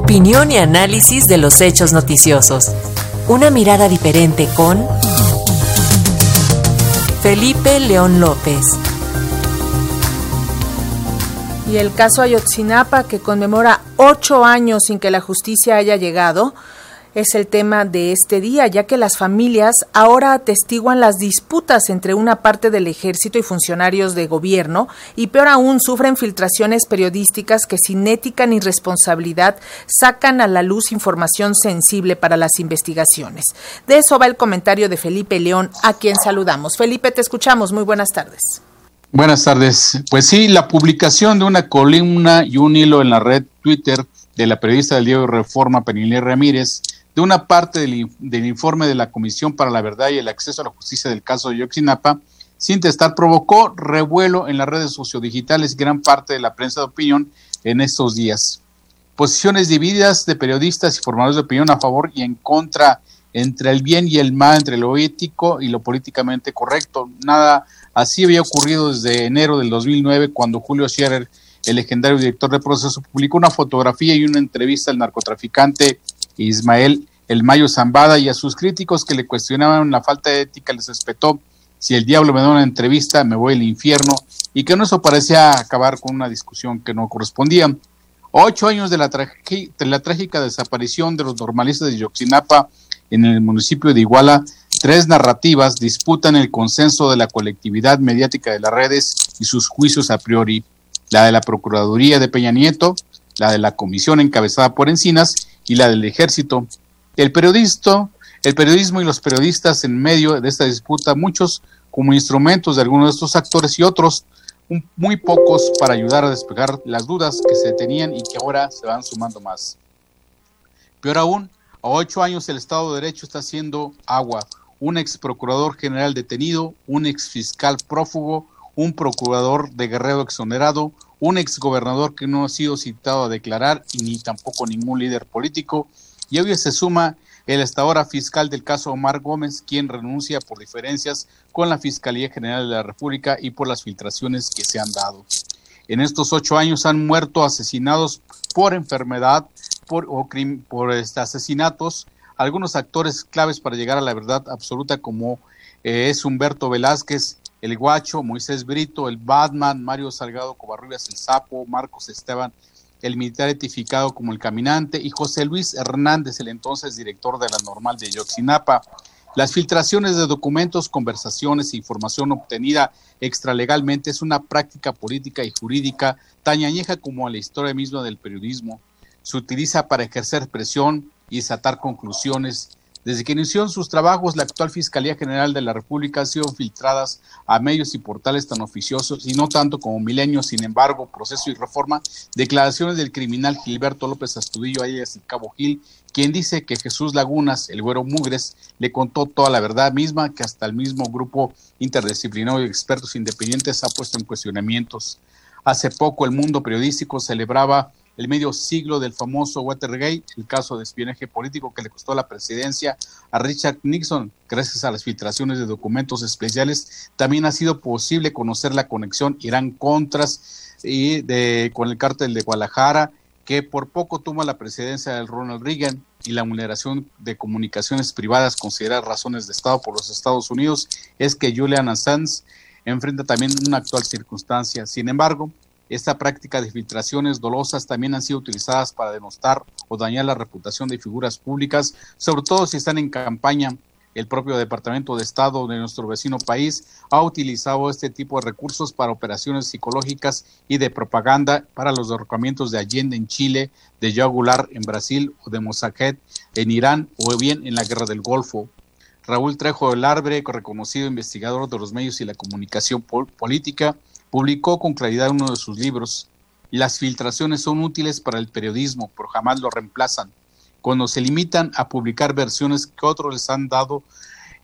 Opinión y análisis de los hechos noticiosos. Una mirada diferente con Felipe León López. Y el caso Ayotzinapa, que conmemora ocho años sin que la justicia haya llegado, es el tema de este día, ya que las familias ahora atestiguan las disputas entre una parte del ejército y funcionarios de gobierno y peor aún sufren filtraciones periodísticas que sin ética ni responsabilidad sacan a la luz información sensible para las investigaciones. De eso va el comentario de Felipe León, a quien saludamos. Felipe, te escuchamos. Muy buenas tardes. Buenas tardes. Pues sí, la publicación de una columna y un hilo en la red Twitter de la periodista del Diego Reforma, Penilé Ramírez, una parte del, informe de la Comisión para la Verdad y el Acceso a la Justicia del caso de Yoxinapa, sin testar, provocó revuelo en las redes sociodigitales y gran parte de la prensa de opinión en estos días. Posiciones divididas de periodistas y formadores de opinión a favor y en contra entre el bien y el mal, entre lo ético y lo políticamente correcto. Nada así había ocurrido desde enero del 2009 cuando Julio Scherer, el legendario director de proceso, publicó una fotografía y una entrevista al narcotraficante Ismael El Mayo Zambada y a sus críticos que le cuestionaban la falta de ética les respetó si el diablo me da una entrevista me voy al infierno y que no eso parecía acabar con una discusión que no correspondía. Ocho años de la, de la trágica desaparición de los normalistas de Yoxinapa en el municipio de Iguala, tres narrativas disputan el consenso de la colectividad mediática de las redes y sus juicios a priori, la de la Procuraduría de Peña Nieto, la de la comisión encabezada por Encinas y la del ejército. El periodista, el periodismo y los periodistas en medio de esta disputa, muchos como instrumentos de algunos de estos actores y otros muy pocos para ayudar a despejar las dudas que se tenían y que ahora se van sumando más. Peor aún, a ocho años el Estado de Derecho está haciendo agua. Un ex procurador general detenido, un ex fiscal prófugo, un procurador de Guerrero exonerado, un exgobernador que no ha sido citado a declarar y ni tampoco ningún líder político. Y hoy se suma el hasta ahora fiscal del caso Omar Gómez, quien renuncia por diferencias con la Fiscalía General de la República y por las filtraciones que se han dado. En estos ocho años han muerto asesinados por enfermedad por, o por este, asesinatos algunos actores claves para llegar a la verdad absoluta como eh, es Humberto Velázquez, el Guacho, Moisés Brito, el Batman, Mario Salgado Covarrubias, el Sapo, Marcos Esteban, el militar edificado como el Caminante, y José Luis Hernández, el entonces director de la normal de Yoxinapa. Las filtraciones de documentos, conversaciones e información obtenida extralegalmente es una práctica política y jurídica tan añeja como la historia misma del periodismo. Se utiliza para ejercer presión y desatar conclusiones desde que inició sus trabajos, la actual Fiscalía General de la República ha sido filtradas a medios y portales tan oficiosos y no tanto como Milenio, sin embargo, proceso y reforma, declaraciones del criminal Gilberto López Astudillo alias el Cabo Gil, quien dice que Jesús Lagunas, el güero Mugres, le contó toda la verdad misma que hasta el mismo grupo interdisciplinario de expertos independientes ha puesto en cuestionamientos. Hace poco el mundo periodístico celebraba el medio siglo del famoso Watergate, el caso de espionaje político que le costó la presidencia a Richard Nixon. Gracias a las filtraciones de documentos especiales, también ha sido posible conocer la conexión Irán-Contras y de, con el cártel de Guadalajara, que por poco toma la presidencia del Ronald Reagan y la vulneración de comunicaciones privadas consideradas razones de Estado por los Estados Unidos, es que Julian Assange enfrenta también una actual circunstancia. Sin embargo, esta práctica de filtraciones dolosas también han sido utilizadas para denostar o dañar la reputación de figuras públicas, sobre todo si están en campaña. El propio Departamento de Estado de nuestro vecino país ha utilizado este tipo de recursos para operaciones psicológicas y de propaganda para los derrocamientos de Allende en Chile, de Yagular en Brasil o de Mossadet en Irán o bien en la Guerra del Golfo. Raúl Trejo del Arbre, reconocido investigador de los medios y la comunicación política, Publicó con claridad uno de sus libros, Las filtraciones son útiles para el periodismo, pero jamás lo reemplazan. Cuando se limitan a publicar versiones que otros les han dado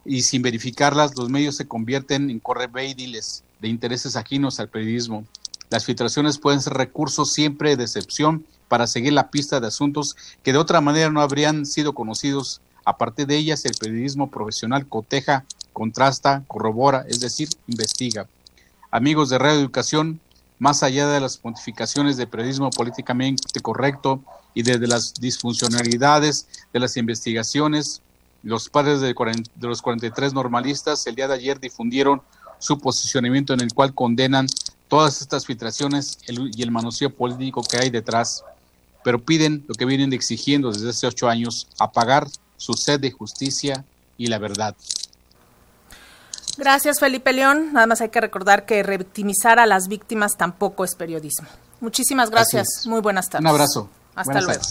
y sin verificarlas, los medios se convierten en correveidiles de intereses ajenos al periodismo. Las filtraciones pueden ser recursos siempre de excepción para seguir la pista de asuntos que de otra manera no habrían sido conocidos. A partir de ellas, el periodismo profesional coteja, contrasta, corrobora, es decir, investiga amigos de Radio Educación, más allá de las pontificaciones de periodismo políticamente correcto y desde las disfuncionalidades de las investigaciones, los padres de, los 43 normalistas el día de ayer difundieron su posicionamiento en el cual condenan todas estas filtraciones y el manoseo político que hay detrás, pero piden lo que vienen exigiendo desde hace ocho años, apagar su sed de justicia y la verdad. Gracias, Felipe León. Nada más hay que recordar que revictimizar a las víctimas tampoco es periodismo. Muchísimas gracias. Muy buenas tardes. Un abrazo. Hasta luego.